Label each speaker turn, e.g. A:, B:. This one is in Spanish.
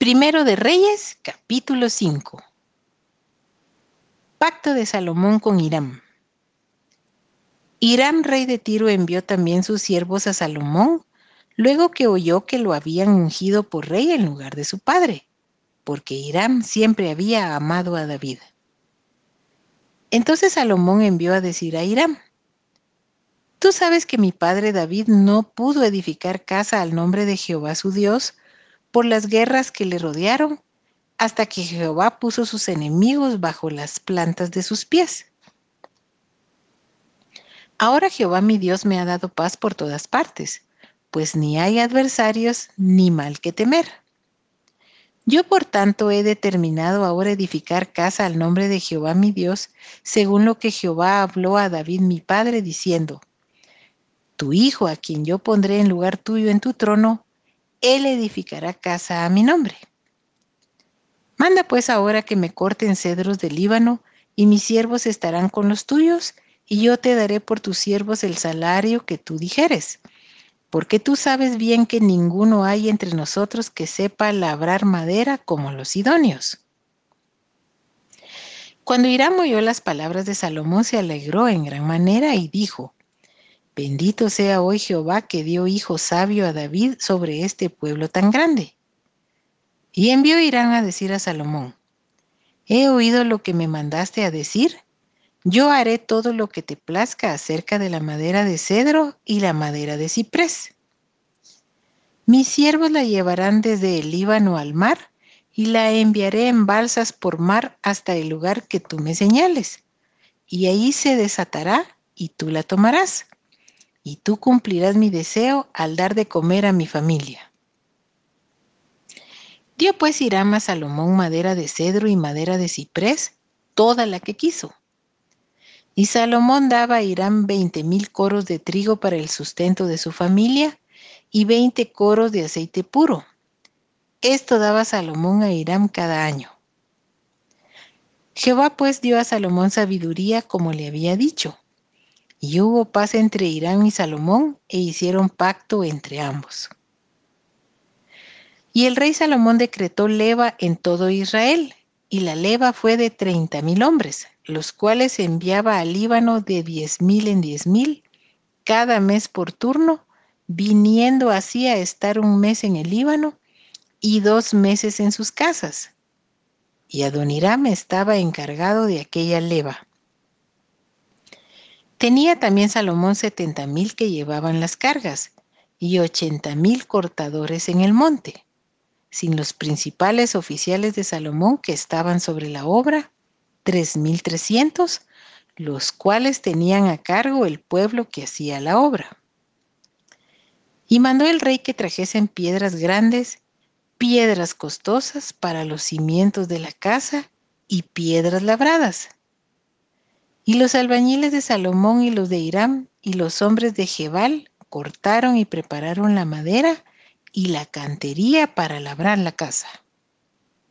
A: Primero de Reyes, capítulo 5. Pacto de Salomón con Hiram. Hiram, rey de Tiro, envió también sus siervos a Salomón, luego que oyó que lo habían ungido por rey en lugar de su padre, porque Hiram siempre había amado a David. Entonces Salomón envió a decir a Hiram, Tú sabes que mi padre David no pudo edificar casa al nombre de Jehová su Dios por las guerras que le rodearon, hasta que Jehová puso sus enemigos bajo las plantas de sus pies. Ahora Jehová mi Dios me ha dado paz por todas partes, pues ni hay adversarios ni mal que temer. Yo por tanto he determinado ahora edificar casa al nombre de Jehová mi Dios, según lo que Jehová habló a David mi padre, diciendo, tu hijo, a quien yo pondré en lugar tuyo en tu trono, él edificará casa a mi nombre. Manda pues ahora que me corten cedros del Líbano, y mis siervos estarán con los tuyos, y yo te daré por tus siervos el salario que tú dijeres. Porque tú sabes bien que ninguno hay entre nosotros que sepa labrar madera como los idóneos. Cuando Hiram oyó las palabras de Salomón, se alegró en gran manera y dijo, Bendito sea hoy Jehová que dio hijo sabio a David sobre este pueblo tan grande. Y envió Irán a decir a Salomón, He oído lo que me mandaste a decir, yo haré todo lo que te plazca acerca de la madera de cedro y la madera de ciprés. Mis siervos la llevarán desde el Líbano al mar y la enviaré en balsas por mar hasta el lugar que tú me señales, y ahí se desatará y tú la tomarás y tú cumplirás mi deseo al dar de comer a mi familia. Dio pues Hiram a Salomón madera de cedro y madera de ciprés, toda la que quiso. Y Salomón daba a Hiram veinte mil coros de trigo para el sustento de su familia y veinte coros de aceite puro. Esto daba Salomón a Hiram cada año. Jehová pues dio a Salomón sabiduría como le había dicho y hubo paz entre Irán y Salomón e hicieron pacto entre ambos. Y el rey Salomón decretó leva en todo Israel, y la leva fue de treinta mil hombres, los cuales enviaba al Líbano de diez mil en diez mil, cada mes por turno, viniendo así a estar un mes en el Líbano y dos meses en sus casas. Y Adoniram estaba encargado de aquella leva. Tenía también Salomón setenta mil que llevaban las cargas y ochenta mil cortadores en el monte, sin los principales oficiales de Salomón que estaban sobre la obra, tres mil trescientos, los cuales tenían a cargo el pueblo que hacía la obra. Y mandó el rey que trajesen piedras grandes, piedras costosas para los cimientos de la casa y piedras labradas y los albañiles de Salomón y los de Hiram y los hombres de Jebal cortaron y prepararon la madera y la cantería para labrar la casa.